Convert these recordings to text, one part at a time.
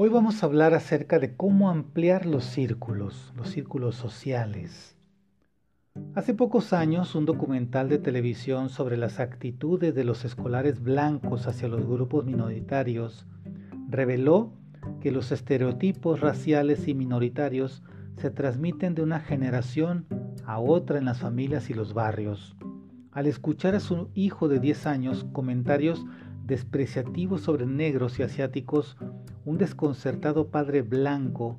Hoy vamos a hablar acerca de cómo ampliar los círculos, los círculos sociales. Hace pocos años, un documental de televisión sobre las actitudes de los escolares blancos hacia los grupos minoritarios reveló que los estereotipos raciales y minoritarios se transmiten de una generación a otra en las familias y los barrios. Al escuchar a su hijo de 10 años comentarios despreciativos sobre negros y asiáticos, un desconcertado padre blanco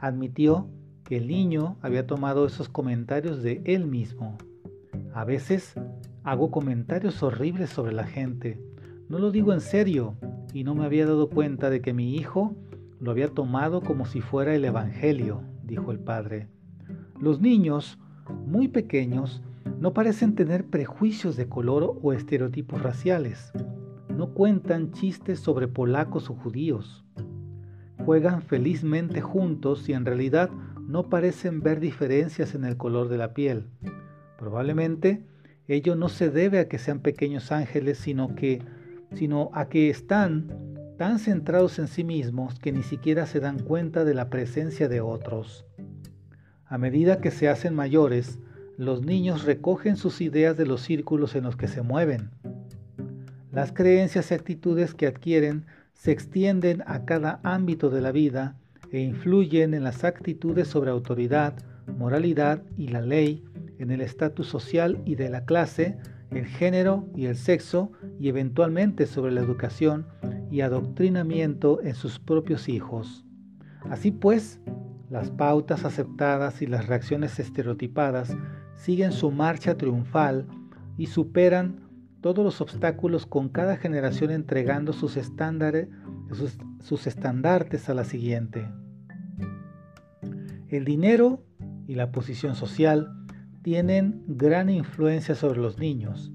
admitió que el niño había tomado esos comentarios de él mismo. A veces hago comentarios horribles sobre la gente. No lo digo en serio y no me había dado cuenta de que mi hijo lo había tomado como si fuera el Evangelio, dijo el padre. Los niños, muy pequeños, no parecen tener prejuicios de color o estereotipos raciales no cuentan chistes sobre polacos o judíos. Juegan felizmente juntos y en realidad no parecen ver diferencias en el color de la piel. Probablemente ello no se debe a que sean pequeños ángeles, sino que sino a que están tan centrados en sí mismos que ni siquiera se dan cuenta de la presencia de otros. A medida que se hacen mayores, los niños recogen sus ideas de los círculos en los que se mueven las creencias y actitudes que adquieren se extienden a cada ámbito de la vida e influyen en las actitudes sobre autoridad, moralidad y la ley, en el estatus social y de la clase, el género y el sexo y eventualmente sobre la educación y adoctrinamiento en sus propios hijos. Así pues, las pautas aceptadas y las reacciones estereotipadas siguen su marcha triunfal y superan todos los obstáculos con cada generación entregando sus estándares, sus, estandartes a la siguiente. El dinero y la posición social tienen gran influencia sobre los niños,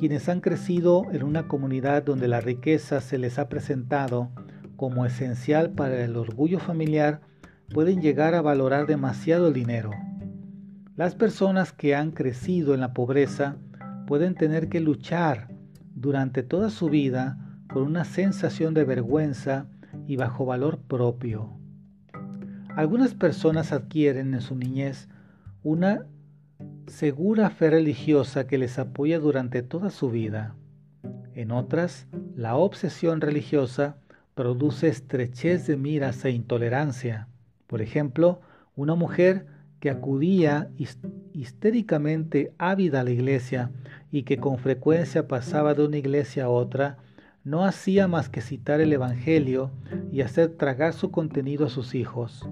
quienes han crecido en una comunidad donde la riqueza se les ha presentado como esencial para el orgullo familiar, pueden llegar a valorar demasiado el dinero. Las personas que han crecido en la pobreza pueden tener que luchar durante toda su vida con una sensación de vergüenza y bajo valor propio. Algunas personas adquieren en su niñez una segura fe religiosa que les apoya durante toda su vida. En otras, la obsesión religiosa produce estrechez de miras e intolerancia. Por ejemplo, una mujer que acudía histéricamente ávida a la iglesia y que con frecuencia pasaba de una iglesia a otra, no hacía más que citar el Evangelio y hacer tragar su contenido a sus hijos.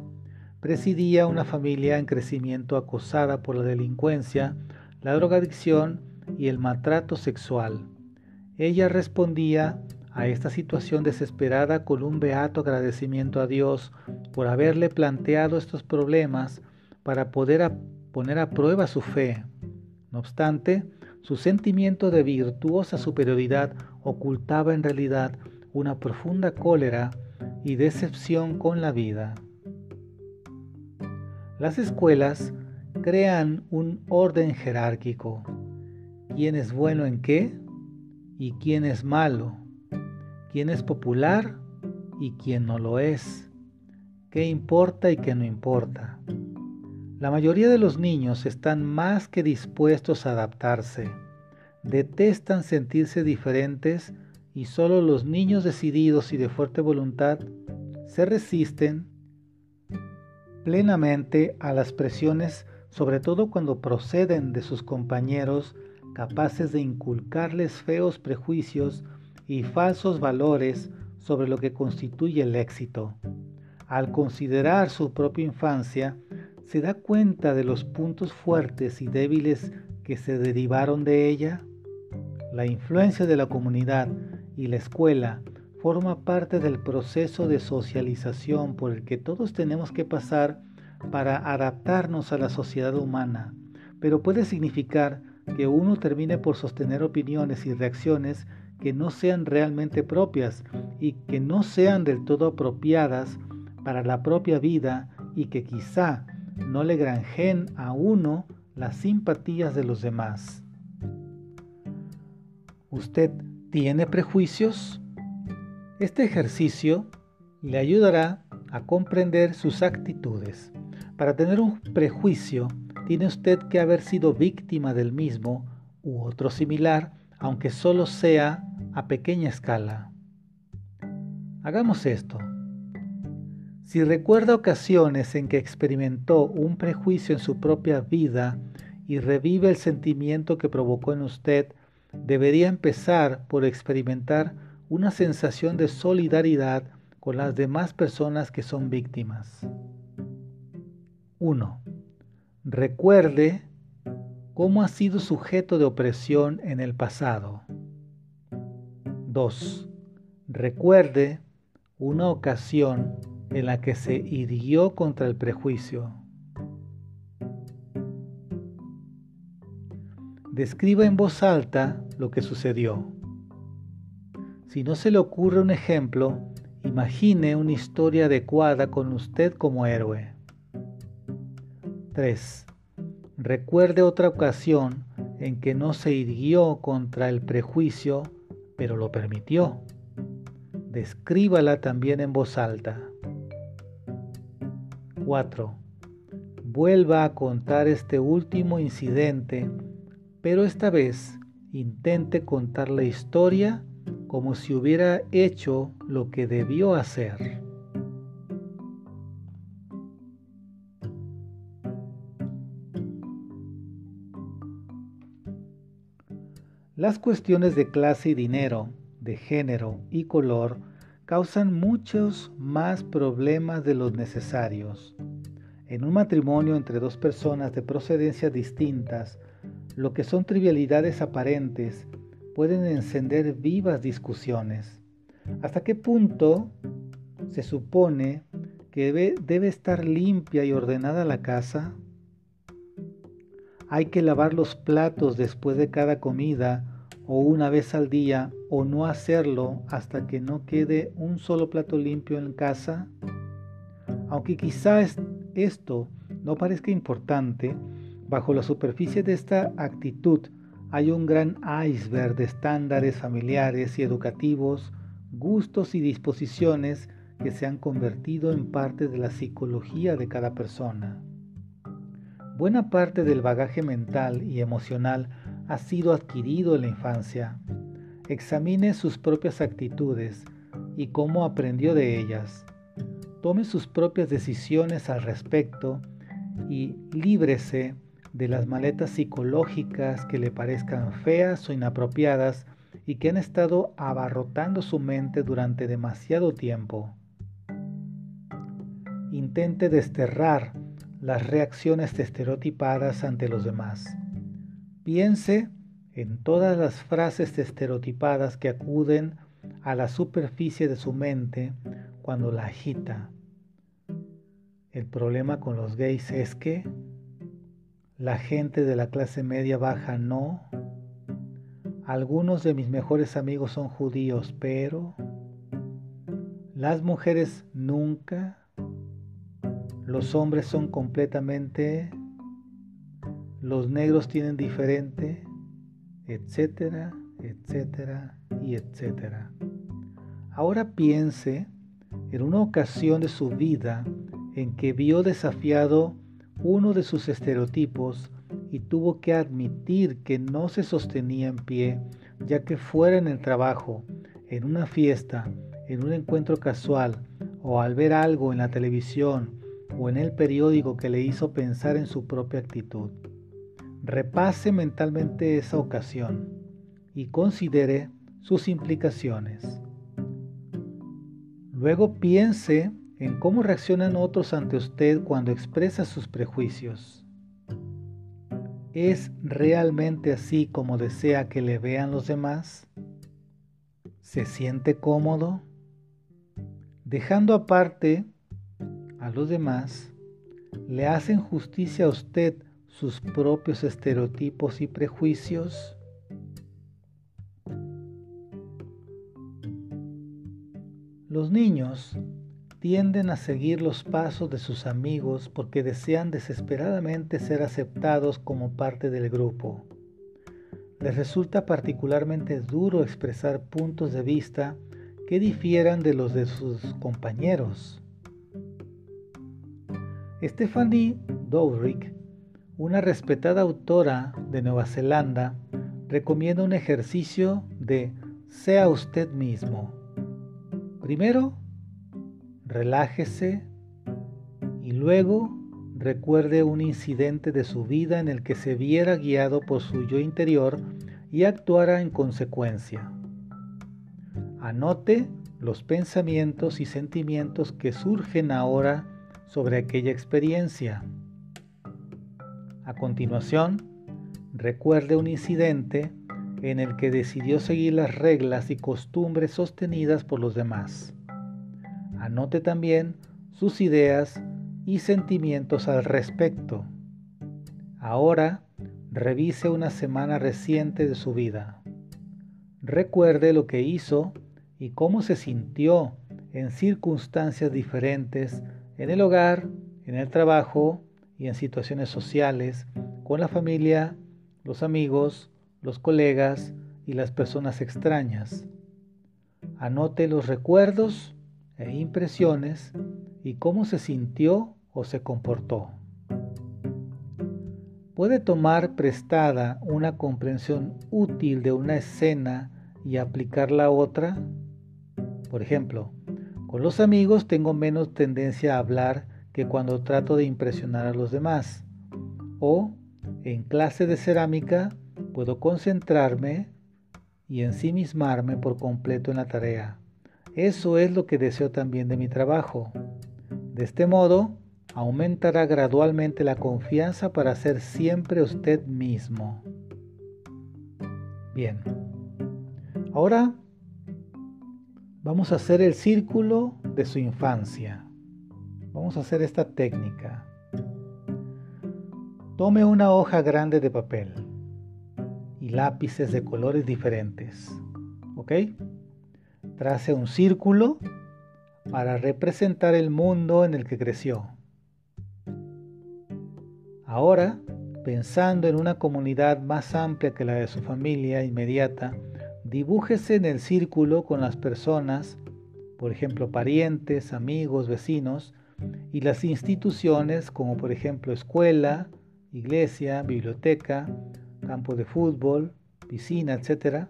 Presidía una familia en crecimiento acosada por la delincuencia, la drogadicción y el maltrato sexual. Ella respondía a esta situación desesperada con un beato agradecimiento a Dios por haberle planteado estos problemas para poder poner a prueba su fe. No obstante, su sentimiento de virtuosa superioridad ocultaba en realidad una profunda cólera y decepción con la vida. Las escuelas crean un orden jerárquico. ¿Quién es bueno en qué? ¿Y quién es malo? ¿Quién es popular? ¿Y quién no lo es? ¿Qué importa y qué no importa? La mayoría de los niños están más que dispuestos a adaptarse. Detestan sentirse diferentes y solo los niños decididos y de fuerte voluntad se resisten plenamente a las presiones, sobre todo cuando proceden de sus compañeros capaces de inculcarles feos prejuicios y falsos valores sobre lo que constituye el éxito. Al considerar su propia infancia, ¿Se da cuenta de los puntos fuertes y débiles que se derivaron de ella? La influencia de la comunidad y la escuela forma parte del proceso de socialización por el que todos tenemos que pasar para adaptarnos a la sociedad humana, pero puede significar que uno termine por sostener opiniones y reacciones que no sean realmente propias y que no sean del todo apropiadas para la propia vida y que quizá no le granjen a uno las simpatías de los demás. ¿Usted tiene prejuicios? Este ejercicio le ayudará a comprender sus actitudes. Para tener un prejuicio, tiene usted que haber sido víctima del mismo u otro similar, aunque solo sea a pequeña escala. Hagamos esto. Si recuerda ocasiones en que experimentó un prejuicio en su propia vida y revive el sentimiento que provocó en usted, debería empezar por experimentar una sensación de solidaridad con las demás personas que son víctimas. 1. Recuerde cómo ha sido sujeto de opresión en el pasado. 2. Recuerde una ocasión en la que se hirió contra el prejuicio. Describa en voz alta lo que sucedió. Si no se le ocurre un ejemplo, imagine una historia adecuada con usted como héroe. 3. Recuerde otra ocasión en que no se hirió contra el prejuicio, pero lo permitió. Descríbala también en voz alta. 4. Vuelva a contar este último incidente, pero esta vez intente contar la historia como si hubiera hecho lo que debió hacer. Las cuestiones de clase y dinero, de género y color causan muchos más problemas de los necesarios. En un matrimonio entre dos personas de procedencias distintas, lo que son trivialidades aparentes pueden encender vivas discusiones. ¿Hasta qué punto se supone que debe, debe estar limpia y ordenada la casa? Hay que lavar los platos después de cada comida o una vez al día o no hacerlo hasta que no quede un solo plato limpio en casa? Aunque quizás esto no parezca importante, bajo la superficie de esta actitud hay un gran iceberg de estándares familiares y educativos, gustos y disposiciones que se han convertido en parte de la psicología de cada persona. Buena parte del bagaje mental y emocional ha sido adquirido en la infancia. Examine sus propias actitudes y cómo aprendió de ellas. Tome sus propias decisiones al respecto y líbrese de las maletas psicológicas que le parezcan feas o inapropiadas y que han estado abarrotando su mente durante demasiado tiempo. Intente desterrar las reacciones estereotipadas ante los demás. Piense en todas las frases estereotipadas que acuden a la superficie de su mente cuando la agita. El problema con los gays es que la gente de la clase media baja no. Algunos de mis mejores amigos son judíos, pero las mujeres nunca. Los hombres son completamente los negros tienen diferente, etcétera, etcétera y etcétera. Ahora piense en una ocasión de su vida en que vio desafiado uno de sus estereotipos y tuvo que admitir que no se sostenía en pie, ya que fuera en el trabajo, en una fiesta, en un encuentro casual o al ver algo en la televisión o en el periódico que le hizo pensar en su propia actitud. Repase mentalmente esa ocasión y considere sus implicaciones. Luego piense en cómo reaccionan otros ante usted cuando expresa sus prejuicios. ¿Es realmente así como desea que le vean los demás? ¿Se siente cómodo? Dejando aparte a los demás, ¿le hacen justicia a usted sus propios estereotipos y prejuicios? Los niños tienden a seguir los pasos de sus amigos porque desean desesperadamente ser aceptados como parte del grupo. Les resulta particularmente duro expresar puntos de vista que difieran de los de sus compañeros. Stephanie Dowrick, una respetada autora de Nueva Zelanda, recomienda un ejercicio de sea usted mismo. Primero, relájese y luego recuerde un incidente de su vida en el que se viera guiado por su yo interior y actuara en consecuencia. Anote los pensamientos y sentimientos que surgen ahora sobre aquella experiencia. A continuación, recuerde un incidente en el que decidió seguir las reglas y costumbres sostenidas por los demás. Anote también sus ideas y sentimientos al respecto. Ahora, revise una semana reciente de su vida. Recuerde lo que hizo y cómo se sintió en circunstancias diferentes en el hogar, en el trabajo y en situaciones sociales, con la familia, los amigos, los colegas y las personas extrañas. Anote los recuerdos e impresiones y cómo se sintió o se comportó. Puede tomar prestada una comprensión útil de una escena y aplicarla a otra. Por ejemplo, con los amigos tengo menos tendencia a hablar que cuando trato de impresionar a los demás. O en clase de cerámica puedo concentrarme y ensimismarme por completo en la tarea. Eso es lo que deseo también de mi trabajo. De este modo, aumentará gradualmente la confianza para ser siempre usted mismo. Bien, ahora vamos a hacer el círculo de su infancia. Vamos a hacer esta técnica. Tome una hoja grande de papel y lápices de colores diferentes. ¿Ok? Trace un círculo para representar el mundo en el que creció. Ahora, pensando en una comunidad más amplia que la de su familia inmediata, dibújese en el círculo con las personas, por ejemplo, parientes, amigos, vecinos, y las instituciones como por ejemplo escuela, iglesia, biblioteca, campo de fútbol, piscina, etc.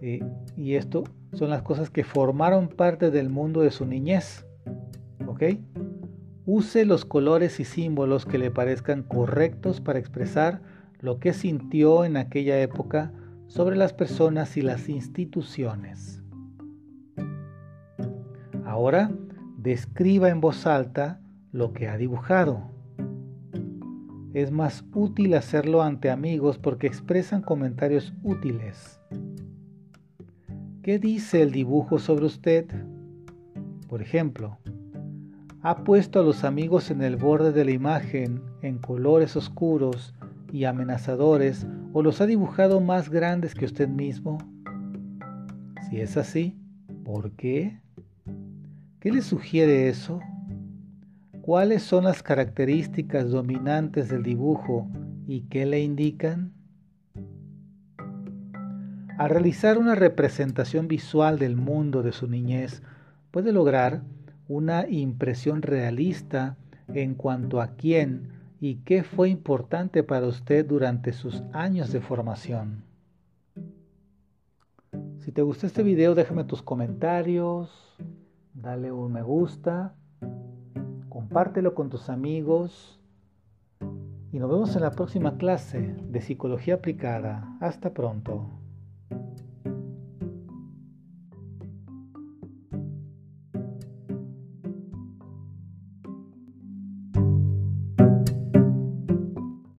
Eh, y esto son las cosas que formaron parte del mundo de su niñez. ¿Ok? Use los colores y símbolos que le parezcan correctos para expresar lo que sintió en aquella época sobre las personas y las instituciones. Ahora, describa en voz alta lo que ha dibujado. Es más útil hacerlo ante amigos porque expresan comentarios útiles. ¿Qué dice el dibujo sobre usted? Por ejemplo, ha puesto a los amigos en el borde de la imagen en colores oscuros y amenazadores o los ha dibujado más grandes que usted mismo? Si es así, ¿por qué? ¿Qué le sugiere eso? ¿Cuáles son las características dominantes del dibujo y qué le indican? Al realizar una representación visual del mundo de su niñez, puede lograr una impresión realista en cuanto a quién y qué fue importante para usted durante sus años de formación. Si te gustó este video, déjame tus comentarios, dale un me gusta, compártelo con tus amigos y nos vemos en la próxima clase de Psicología Aplicada. Hasta pronto.